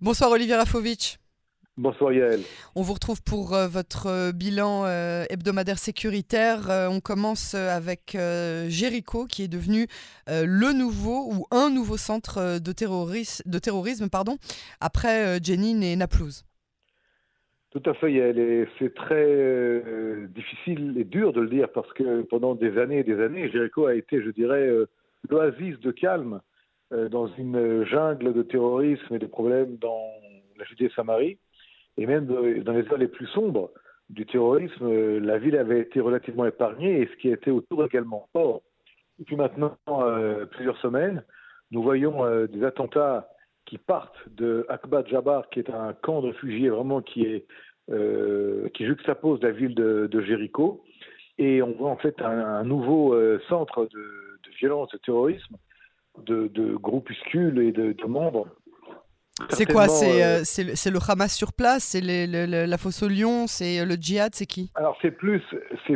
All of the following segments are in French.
Bonsoir Olivier Rafovitch. Bonsoir Yael. On vous retrouve pour euh, votre euh, bilan euh, hebdomadaire sécuritaire. on commence avec Jéricho qui est devenu le nouveau ou un nouveau centre de, terrorisme, de terrorisme pardon, après Jenin et Naplouse. Tout à fait Yael. Et c'est très difficile et dur de le dire parce que pendant des années et des années, Jéricho a été, je dirais, l'oasis de calme dans une jungle de terrorisme et de problèmes dans la Judée-Samarie et même dans les heures les plus sombres du terrorisme, euh, la ville avait été relativement épargnée et ce qui était autour également. Or, depuis maintenant euh, plusieurs semaines, nous voyons euh, des attentats qui partent de Akbat Jabbar, qui est un camp de réfugiés vraiment qui juxtapose la ville de, de, Jéricho, et on voit en fait un, nouveau centre de, de, violence, de terrorisme, de, de groupuscules et de, membres. C'est quoi euh, C'est le Hamas sur place C'est la fosse au lion C'est euh, le djihad C'est qui? Alors c'est plus,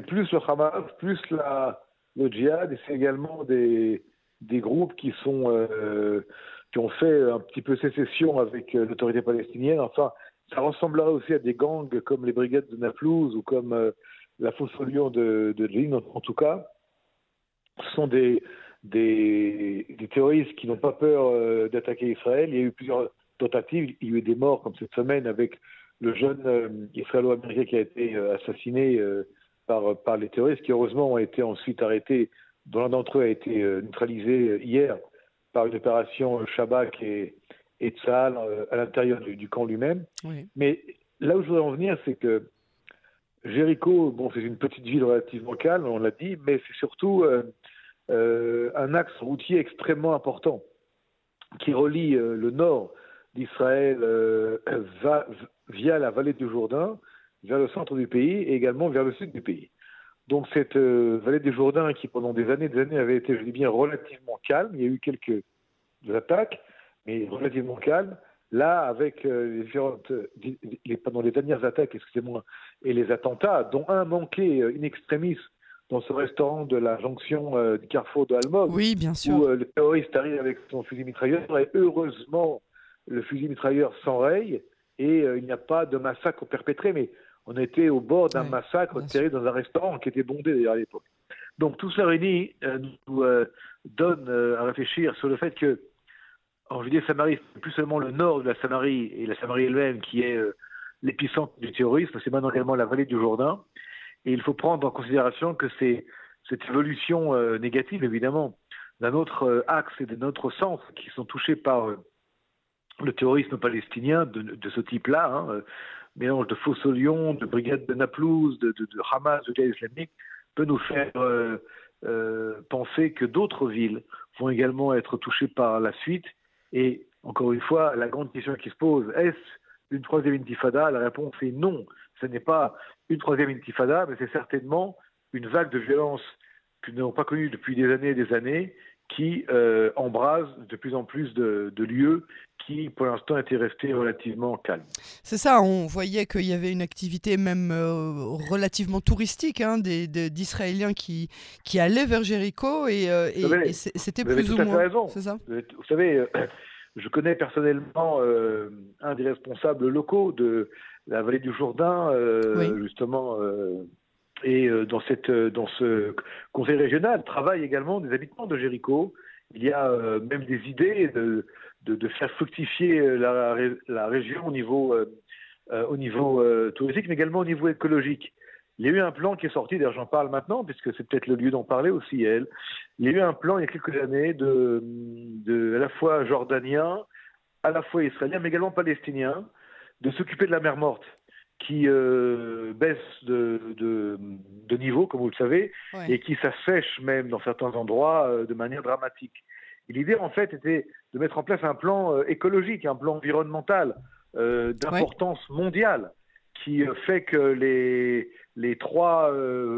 plus le Hamas, plus la, le djihad, et c'est également des, des groupes qui, sont, euh, qui ont fait un petit peu sécession avec l'autorité palestinienne. Enfin, ça ressemblerait aussi à des gangs comme les brigades de Naplouse ou comme la fosse au lion de, de En, tout cas, ce sont des, des, des terroristes qui n'ont pas peur d'attaquer Israël. Il y a eu plusieurs tentatives. Il y a eu des morts, comme cette semaine, avec le jeune euh, israélo-américain qui a été euh, assassiné euh, par, par les terroristes, qui heureusement ont été ensuite arrêtés, dont l'un d'entre eux a été neutralisé hier par une opération Shabak et, et à l'intérieur du, camp lui-même. Mais là où je voudrais en venir, c'est que Jéricho, bon, c'est une petite ville relativement calme, on l'a dit, mais c'est surtout un axe routier extrêmement important qui relie le nord d'Israël euh, via la vallée du Jourdain vers le centre du pays et également vers le sud du pays. Donc cette euh, vallée du Jourdain qui pendant des années des années avait été, je dis bien, relativement calme, il y a eu quelques attaques, mais relativement calme. Là, avec euh, les dernières attaques, et les attentats, dont un manqué in extremis dans ce restaurant de la jonction du carrefour de Almog, oui, bien sûr. où le terroriste arrive avec son fusil mitrailleur, et heureusement, le fusil mitrailleur s'enraye et euh, il n'y a pas de massacre perpétré, mais on était au bord d'un massacre terrible dans un restaurant qui était bondé d'ailleurs à l'époque. Donc tout ça réuni euh, nous euh, donne à réfléchir sur le fait que en Judée-Samarie, c'est plus seulement le nord de la Samarie et la Samarie elle-même qui est l'épicentre du terrorisme, c'est maintenant également la vallée du Jourdain. Et il faut prendre en considération que cette évolution négative, évidemment, d'un autre axe et d'un autre sens qui sont touchés par le terrorisme palestinien de, ce type-là, hein, euh, mélange de Fossolion, de brigade de Naplouse, de, Hamas, de guerre islamique, peut nous faire euh, euh, penser que d'autres villes vont également être touchées par la suite. Et encore une fois, la grande question qui se pose, est-ce une troisième intifada? La réponse est non. Ce n'est pas une troisième intifada, mais c'est certainement une vague de violence que nous n'avons pas connue depuis des années et des années, qui euh, embrase de plus en plus de, lieux qui, pour l'instant, étaient restés relativement calmes. C'est ça, on voyait qu'il y avait une activité même euh, relativement touristique hein, d'Israéliens qui, qui allaient vers Jéricho et, euh, c'était plus ou moins. Raison. Ça? Vous, savez, je connais personnellement un des responsables locaux de la vallée du Jourdain, justement et euh, dans, cette, euh, dans ce conseil régional travaillent également des habitants de Jéricho. Il y a euh, même des idées de, de, de faire fructifier la, la, région au niveau, au niveau touristique, mais également au niveau écologique. Il y a eu un plan qui est sorti, d'ailleurs j'en parle maintenant, puisque c'est peut-être le lieu d'en parler aussi, elle. Il y a eu un plan il y a quelques années de, de à la fois jordanien, à la fois israélien, mais également palestinien, de s'occuper de la mer morte qui euh, baisse de, de, de, niveau, comme vous le savez, et qui s'assèche même dans certains endroits euh, de manière dramatique. L'idée, en fait, était de mettre en place un plan euh, écologique, un plan environnemental d'importance mondiale, qui fait que les, les trois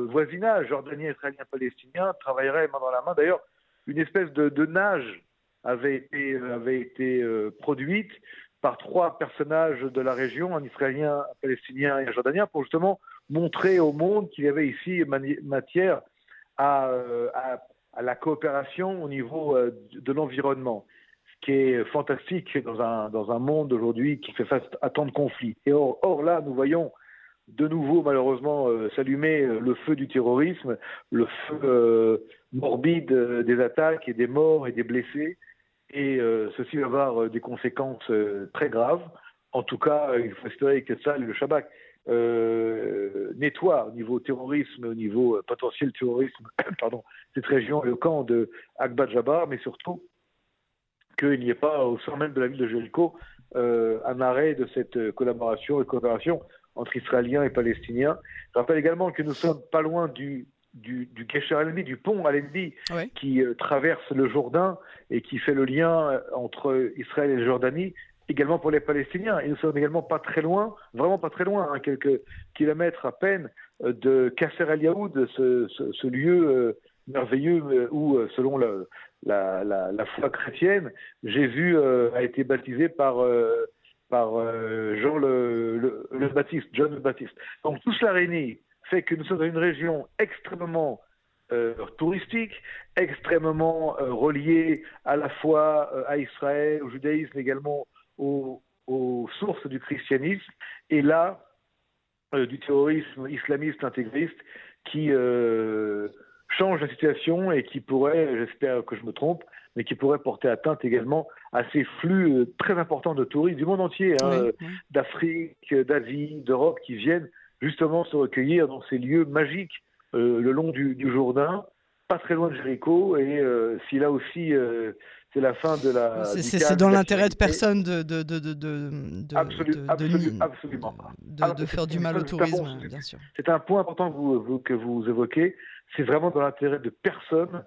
voisinages, jordanien, israélien, palestinien, travailleraient main dans la main. D'ailleurs, une espèce de, de nage avait été, avait été produite par trois personnages de la région, un Israélien, un Palestinien et un Jordanien, pour justement montrer au monde qu'il y avait ici matière à, euh, la coopération au niveau euh, de l'environnement. Ce qui est fantastique dans un, monde aujourd'hui qui fait face à tant de conflits. Et or là, nous voyons de nouveau, malheureusement, euh, s'allumer euh, le feu du terrorisme, le feu euh, morbide des attaques et des morts et des blessés. Et ceci va avoir des conséquences très graves. En tout cas, il faut espérer que ça, le Shabbat, nettoie au niveau terrorisme, au niveau potentiel terrorisme, pardon, cette région, le camp de Akbat Jabbar, mais surtout qu'il n'y ait pas au sein même de la ville de Jéricho un arrêt de cette collaboration et coopération entre Israéliens et Palestiniens. Je rappelle également que nous sommes pas loin du du, du al du pont al qui euh, traverse le Jourdain et qui fait le lien euh, entre Israël et la Jordanie, également pour les Palestiniens. Et nous sommes également pas très loin, vraiment pas très loin, hein, quelques kilomètres à peine, euh, de Kasser al Yaoud, ce, ce, lieu merveilleux où, selon la, la, la, foi chrétienne, Jésus a été baptisé par par euh, Jean le, Baptiste, John le Baptiste. Donc tout cela réuni fait que nous sommes dans une région extrêmement euh, touristique, extrêmement euh, reliée à la fois à Israël, au judaïsme, également aux, sources du christianisme, et là, du terrorisme islamiste intégriste qui change la situation et qui pourrait, j'espère que je me trompe, mais qui pourrait porter atteinte également à ces flux euh, très importants de touristes du monde entier, hein, euh, d'Afrique, d'Asie, d'Europe, qui viennent justement se recueillir dans ces lieux magiques euh, le long du, Jourdain, pas très loin de Jéricho, et si là aussi c'est la fin de la. C'est dans l'intérêt de personne de, de, de, de, de, absolument. de, faire du mal au tourisme, bien sûr. C'est un point important que vous, que vous évoquez. C'est vraiment dans l'intérêt de personne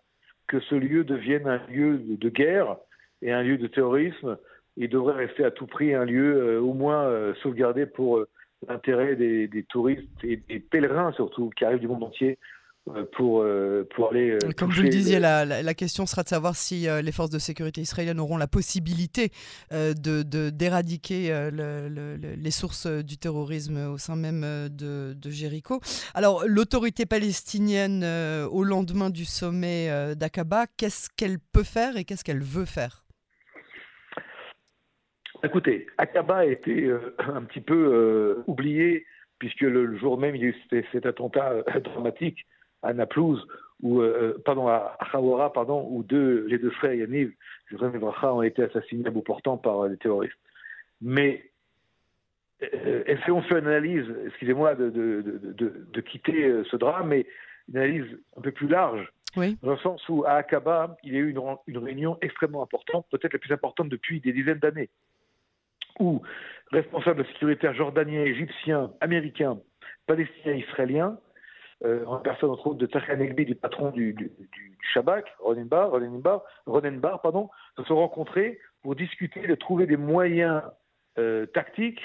que ce lieu devienne un lieu de guerre et un lieu de terrorisme. Il devrait rester à tout prix un lieu euh, au moins euh, sauvegardé pour euh, l'intérêt des, touristes et des pèlerins surtout qui arrivent du monde entier pour, pour aller. Comme vous le disiez, la, la, question sera de savoir si les forces de sécurité israéliennes auront la possibilité de d'éradiquer les sources du terrorisme au sein même de, de Jéricho. Alors, l'autorité palestinienne, au lendemain du sommet d'Aqaba, qu'est-ce qu'elle peut faire et qu'est-ce qu'elle veut faire? Écoutez, Akaba a été euh, un petit peu euh, oublié, puisque le, jour même, il y a eu cet, attentat euh, dramatique à Naplouse, ou pardon, à Hawara, pardon, où deux, les deux frères Yaniv, ont été assassinés à bout portant par les terroristes. Mais est-ce qu'on fait une analyse, excusez-moi de, de, quitter ce drame, mais une analyse un peu plus large, dans le sens où à Akaba, il y a eu une, une réunion extrêmement importante, peut-être la plus importante depuis des dizaines d'années, où responsables sécuritaires jordaniens, égyptiens, américains, palestiniens, israéliens, euh, en personne de Tarek Negbi, du patron du, du, du Shabak, Ronenbar, Ronenbar, pardon, se sont rencontrés pour discuter de trouver des moyens euh, tactiques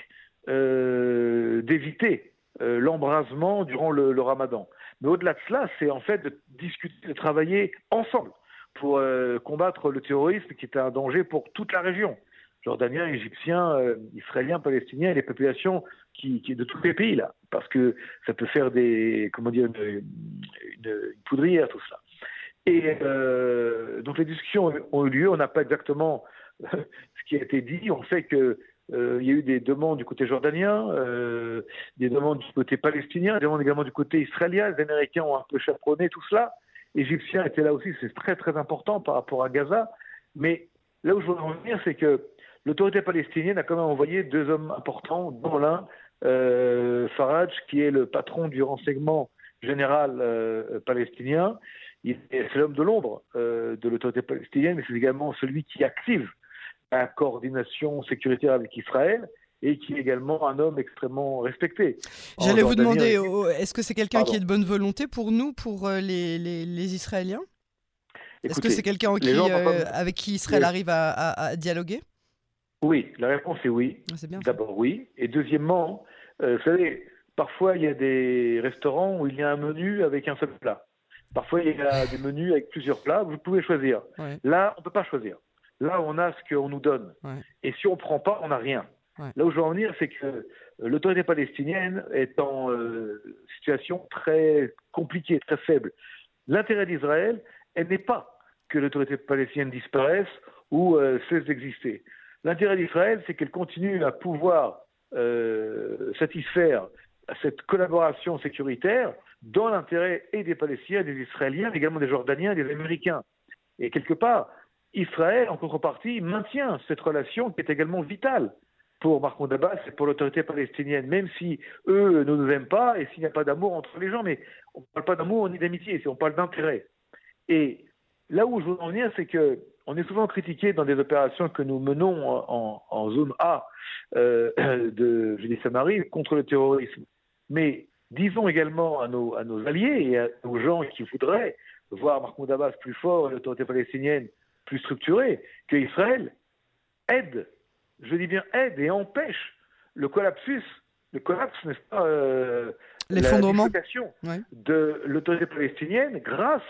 euh, d'éviter euh, l'embrasement durant le, le, ramadan. Mais au-delà de cela, c'est en fait de discuter, de travailler ensemble pour combattre le terrorisme qui est un danger pour toute la région. Jordaniens, Égyptiens, Israéliens, Palestiniens et les populations qui, qui, de tous les pays là, parce que ça peut faire des, comment dire, une, poudrière tout ça. Et euh, donc les discussions ont eu lieu. On n'a pas exactement ce qui a été dit. On sait que euh, il y a eu des demandes du côté jordanien, euh, des demandes du côté palestinien, des demandes également du côté israélien. Les Américains ont un peu chaperonné tout cela. Égyptiens étaient là aussi, c'est très très important par rapport à Gaza. Mais là où je veux en venir, c'est que l'autorité palestinienne a quand même envoyé deux hommes importants, dont l'un, Farage, qui est le patron du renseignement général euh, palestinien. C'est l'homme de l'ombre euh, de l'autorité palestinienne, mais c'est également celui qui active la coordination sécuritaire avec Israël et qui est également un homme extrêmement respecté. J'allais vous demander, est-ce que c'est quelqu'un qui est de bonne volonté pour nous, pour les, les, Israéliens? Est-ce que c'est quelqu'un avec qui Israël arrive à dialoguer? Oui, la réponse est oui. Ah, D'abord oui. Et deuxièmement, euh, vous savez, parfois il y a des restaurants où il y a un menu avec un seul plat. Parfois il y a des menus avec plusieurs plats, vous pouvez choisir. Là, on ne peut pas choisir. Là, on a ce qu'on nous donne. Et si on ne prend pas, on n'a rien. Là où je veux en venir, c'est que euh, l'autorité palestinienne est en euh, situation très compliquée, très faible. L'intérêt d'Israël, elle n'est pas que l'autorité palestinienne disparaisse ou euh, cesse d'exister. L'intérêt d'Israël, c'est qu'elle continue à pouvoir euh, satisfaire cette collaboration sécuritaire dans l'intérêt et des Palestiniens, des Israéliens, mais également des Jordaniens, des Américains. Et quelque part, Israël, en contrepartie, maintient cette relation qui est également vitale pour Mahmoud Abbas et pour l'autorité palestinienne, même si eux ne nous aiment pas et s'il n'y a pas d'amour entre les gens, mais on ne parle pas d'amour ni d'amitié, on parle d'intérêt. Et là où je veux en venir, c'est que on est souvent critiqué dans des opérations que nous menons en, zone A euh, de Judée-Samarie contre le terrorisme. Mais disons également à nos, à nos alliés et aux gens qui voudraient voir Mahmoud Abbas plus fort et l'autorité palestinienne plus structurée, qu'Israël aide, je dis bien aide et empêche le collapsus, le collapse, n'est-ce pas, euh, l'effondrement de l'autorité palestinienne grâce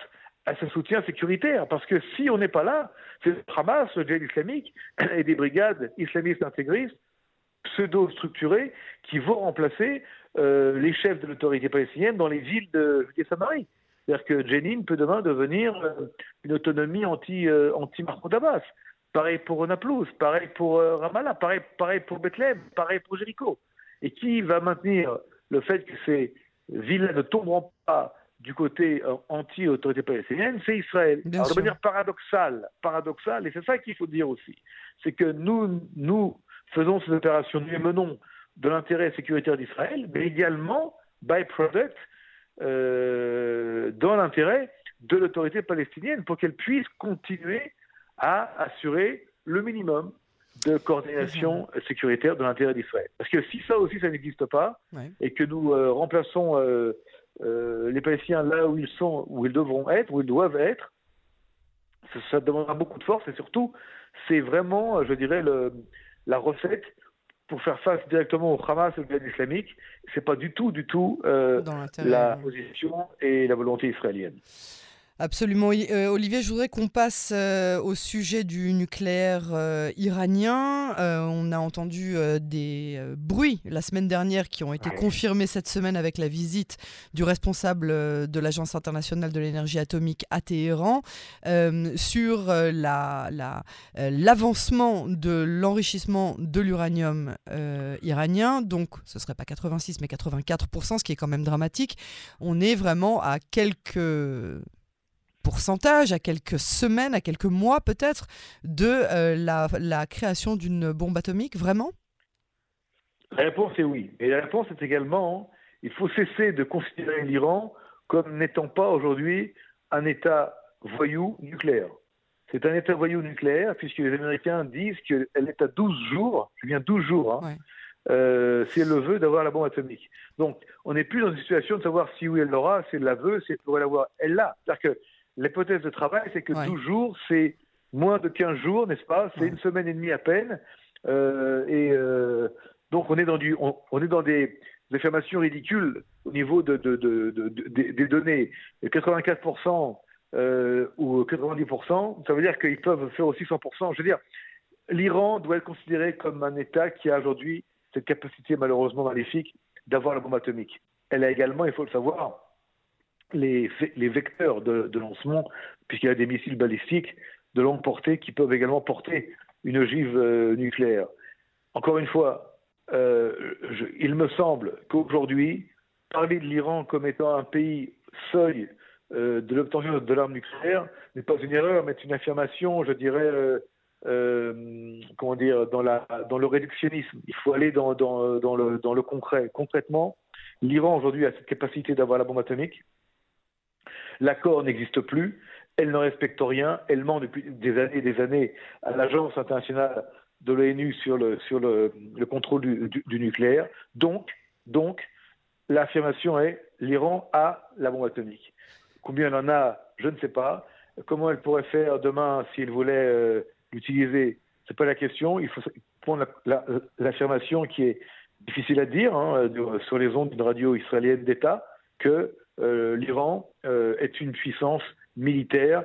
à ce soutien sécuritaire. Parce que si on n'est pas là, c'est Hamas, le djihad islamique et des brigades islamistes intégristes pseudo-structurées qui vont remplacer euh, les chefs de l'autorité palestinienne dans les villes de Judée-Samarie. C'est-à-dire que Jenin peut demain devenir euh, une autonomie anti, euh, anti. Pareil pour Naplouse, pareil pour Ramallah, pareil, pour Bethléem, pareil pour Jéricho. Et qui va maintenir le fait que ces villes ne tomberont pas du côté euh, anti-autorité palestinienne, c'est Israël. Alors, de manière paradoxale, paradoxale, et c'est ça qu'il faut dire aussi, c'est que nous, nous faisons ces opérations, nous les menons de l'intérêt sécuritaire d'Israël, mais également, by product, euh, dans l'intérêt de l'autorité palestinienne pour qu'elle puisse continuer à assurer le minimum de coordination sécuritaire de l'intérêt d'Israël. Parce que si ça aussi, ça n'existe pas, et que nous euh, remplaçons euh, les Palestiniens là où ils sont, où ils devront être, où ils doivent être, ça, demandera beaucoup de force et surtout, c'est vraiment, je dirais, le, la recette pour faire face directement au Hamas et au djihad islamique. C'est pas du tout, du tout euh, la position et la volonté israélienne. Absolument. Euh, Olivier, je voudrais qu'on passe euh, au sujet du nucléaire euh, iranien. on a entendu des bruits la semaine dernière qui ont été confirmés cette semaine avec la visite du responsable de l'Agence internationale de l'énergie atomique à Téhéran sur l'avancement la, de l'enrichissement de l'uranium iranien. Donc, ce ne serait pas 86 mais 84%, ce qui est quand même dramatique. On est vraiment à quelques pourcentage, à quelques semaines, à quelques mois peut-être, de euh, la, création d'une bombe atomique, vraiment? La réponse est oui. Et la réponse est également, il faut cesser de considérer l'Iran comme n'étant pas aujourd'hui un État voyou nucléaire. C'est un État voyou nucléaire, puisque les Américains disent qu'elle est à 12 jours, je viens 12 jours, hein, euh, si elle le veut, d'avoir la bombe atomique. Donc, on n'est plus dans une situation de savoir si oui elle l'aura, si elle la veut, si elle pourrait l'avoir. Elle l'a. C'est-à-dire que L'hypothèse de travail, c'est que 12 jours, c'est moins de 15 jours, n'est-ce pas? C'est une semaine et demie à peine. Euh, et euh, donc, on est dans, du, on, est dans des, affirmations ridicules au niveau de, des données. 84% euh, ou 90%, ça veut dire qu'ils peuvent faire aussi 100%. Je veux dire, l'Iran doit être considéré comme un État qui a aujourd'hui cette capacité malheureusement maléfique d'avoir la bombe atomique. Elle a également, il faut le savoir, les, vecteurs de, lancement, puisqu'il y a des missiles balistiques de longue portée qui peuvent également porter une ogive euh, nucléaire. Encore une fois, euh, il me semble qu'aujourd'hui, parler de l'Iran comme étant un pays seuil euh, de l'obtention de l'arme nucléaire n'est pas une erreur, mais une affirmation, je dirais, comment dire, dans, dans le réductionnisme. Il faut aller dans, dans, dans, le, dans le concret. Concrètement, l'Iran aujourd'hui a cette capacité d'avoir la bombe atomique. L'accord n'existe plus, elle ne respecte rien, elle ment depuis des années et des années à l'Agence internationale de l'ONU sur le, sur le, contrôle du, nucléaire. Donc, donc l'affirmation est l'Iran a la bombe atomique. Combien elle en a, je ne sais pas. Comment elle pourrait faire demain s'il voulait euh, l'utiliser? C'est pas la question. Il faut prendre l'affirmation qui est difficile à dire hein, sur les ondes d'une radio israélienne d'État que l'Iran euh, est une puissance militaire,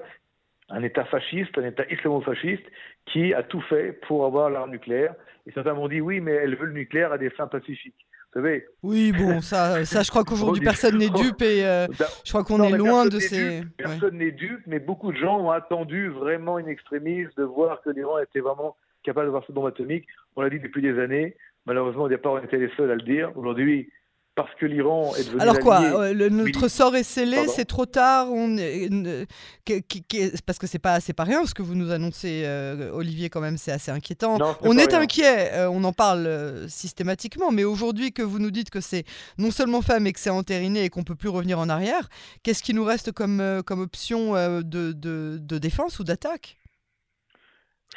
un État fasciste, un État islamo-fasciste, qui a tout fait pour avoir l'arme nucléaire. Et certains m'ont dit oui, mais elle veut le nucléaire à des fins pacifiques. Vous savez Oui, bon, ça, ça je crois qu'aujourd'hui personne n'est dupe et euh, je crois qu'on est loin de ces. personne n'est dupe, mais beaucoup de gens ont attendu vraiment une extrémiste de voir que l'Iran était vraiment capable d'avoir ce bombe atomique. On l'a dit depuis des années. Malheureusement, au départ, on était les seuls à le dire. Aujourd'hui, parce que l'Iran est devenu. Alors quoi le, Notre sort est scellé, c'est trop tard. On parce que c'est pas c'est pas rien ce que vous nous annoncez, euh, Olivier. Quand même, c'est assez inquiétant. on est inquiet. Euh, on en parle euh, systématiquement, mais aujourd'hui que vous nous dites que c'est non seulement fait, mais que c'est entériné et qu'on peut plus revenir en arrière, qu'est-ce qui nous reste comme comme option de, de, de défense ou d'attaque?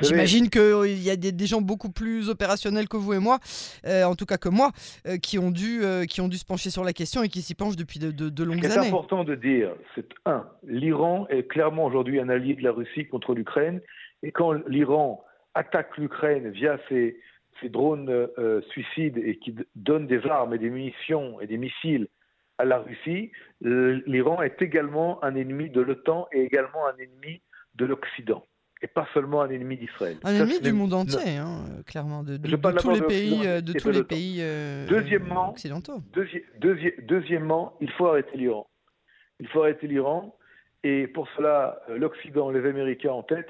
J'imagine qu'il euh, y a des, gens beaucoup plus opérationnels que vous et moi, euh, en tout cas que moi, euh, qui, ont dû, qui ont dû se pencher sur la question et qui s'y penchent depuis de, de, longues années. Ce qui est important de dire, c'est un, l'Iran est clairement aujourd'hui un allié de la Russie contre l'Ukraine, et quand l'Iran attaque l'Ukraine via ses, ses drones suicides et qui donne des armes et des munitions et des missiles à la Russie, l'Iran est également un ennemi de l'OTAN et également un ennemi de l'Occident et pas seulement un ennemi d'Israël. Un ennemi du monde entier, hein, clairement, de, de, tous les pays, de tous les pays euh, deuxièmement, occidentaux. deuxièmement, il faut arrêter l'Iran. Il faut arrêter l'Iran, et pour cela, euh, l'Occident, les Américains en tête,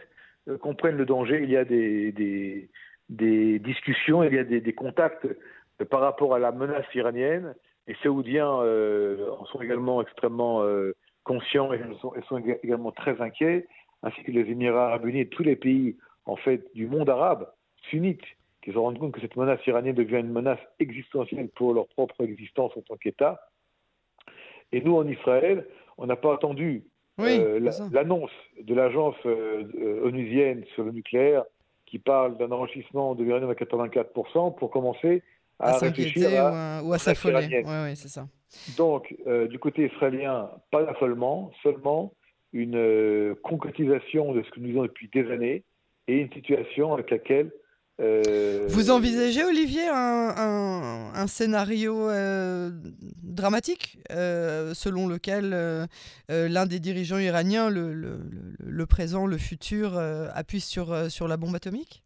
euh, comprennent le danger. Il y a des, des, des discussions, il y a des, des contacts par rapport à la menace iranienne. Les Saoudiens en sont également extrêmement conscients et sont, et sont également très inquiets ainsi que les Émirats arabes unis et tous les pays en fait du monde arabe sunnites qui se rendent compte que cette menace iranienne devient une menace existentielle pour leur propre existence en tant qu'État. Et nous, en Israël, on n'a pas attendu euh, l'annonce de l'agence euh, onusienne sur le nucléaire qui parle d'un enrichissement de l'uranium à 84% pour commencer à, réfléchir à, ou à, s'affoler. c'est ça. Donc, euh, du côté israélien, pas d'affolement, seulement une euh, concrétisation de ce que nous disons depuis des années et une situation avec laquelle euh, Vous envisagez, Olivier, un, un, scénario euh, dramatique selon lequel l'un des dirigeants iraniens, le, le, le présent, le futur, appuie sur, sur la bombe atomique?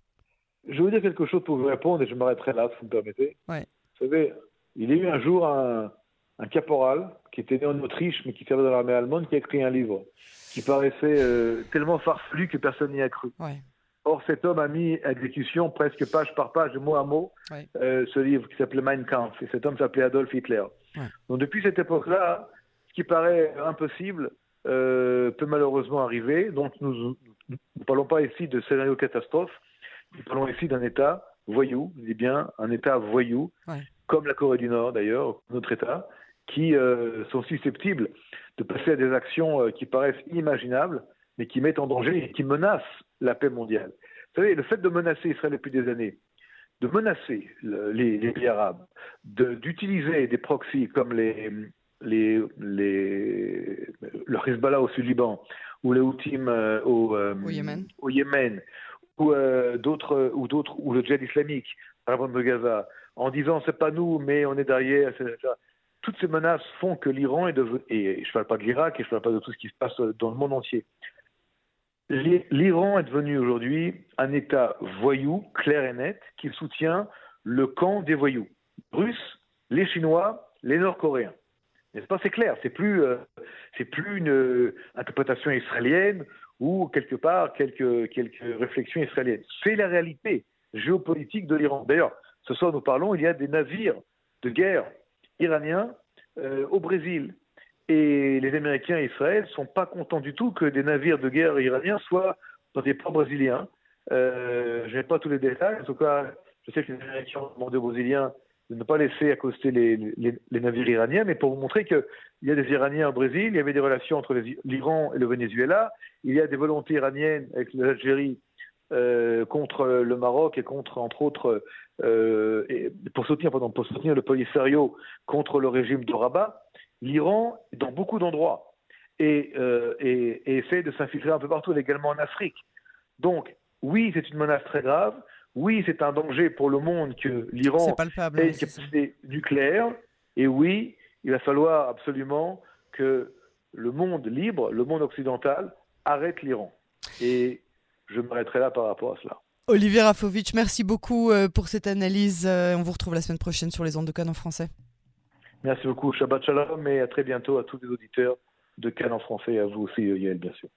Je vais vous dire quelque chose pour vous répondre et je m'arrêterai là, si vous me permettez. Ouais. Vous savez, il y a eu un jour un, un caporal qui était né en Autriche mais qui servait dans l'armée allemande qui a écrit un livre qui paraissait euh, tellement farfelu que personne n'y a cru. Or, cet homme a mis à exécution presque page par page, mot à mot, euh, ce livre qui s'appelait Mein Kampf. Et cet homme s'appelait Adolf Hitler. Donc, depuis cette époque-là, ce qui paraît impossible euh, peut malheureusement arriver. Donc, nous ne parlons pas ici de scénario catastrophe. Nous parlons ici d'un État voyou, je dis bien un État voyou, comme la Corée du Nord d'ailleurs, notre État, qui sont susceptibles de passer à des actions euh, qui paraissent inimaginables, mais qui mettent en danger et qui menacent la paix mondiale. Vous savez, le fait de menacer Israël depuis des années, de menacer les, pays arabes, d'utiliser des proxys comme les, les, les, le Hezbollah au Sud-Liban ou les Houthim euh, au, euh, au, Yémen. au, Yémen. ou d'autres ou d'autres ou le djihad islamique par exemple de Gaza en disant c'est pas nous mais on est derrière etc toutes ces menaces font que l'Iran est devenu, et je ne parle pas de l'Irak et je ne parle pas de tout ce qui se passe dans le monde entier, l'Iran est devenu aujourd'hui un État voyou, clair et net, qui soutient le camp des voyous, russes, les Chinois, les Nord-Coréens. N'est-ce pas? C'est clair, c'est plus, euh, plus une euh, interprétation israélienne ou quelque part quelques, quelques réflexions israéliennes. C'est la réalité géopolitique de l'Iran. D'ailleurs, ce soir nous parlons, il y a des navires de guerre iraniens euh, au Brésil. Et les Américains et Israël ne sont pas contents du tout que des navires de guerre iraniens soient dans des ports brésiliens. Euh, je n'ai pas tous les détails. En tout cas, je sais que les Américains ont demandé aux Brésiliens de ne pas laisser accoster les, les, navires iraniens, mais pour vous montrer qu'il y a des Iraniens au Brésil, il y avait des relations entre l'Iran et le Venezuela, il y a des volontés iraniennes avec l'Algérie euh, contre le Maroc et contre, entre autres, euh, et pour, soutenir, pardon, pour soutenir le Polisario contre le régime de Rabat, l'Iran dans beaucoup d'endroits et, euh, et, et, essaie de s'infiltrer un peu partout, également en Afrique. Donc, oui, c'est une menace très grave. Oui, c'est un danger pour le monde que l'Iran ait une capacité nucléaire. Et oui, il va falloir absolument que le monde libre, le monde occidental, arrête l'Iran. Et je m'arrêterai là par rapport à cela. Olivier Rafovitch, merci beaucoup pour cette analyse. On vous retrouve la semaine prochaine sur les ondes de Cannes en français. Merci beaucoup. Shabbat Shalom et à très bientôt à tous les auditeurs de Cannes en français et à vous aussi, Yael, bien sûr.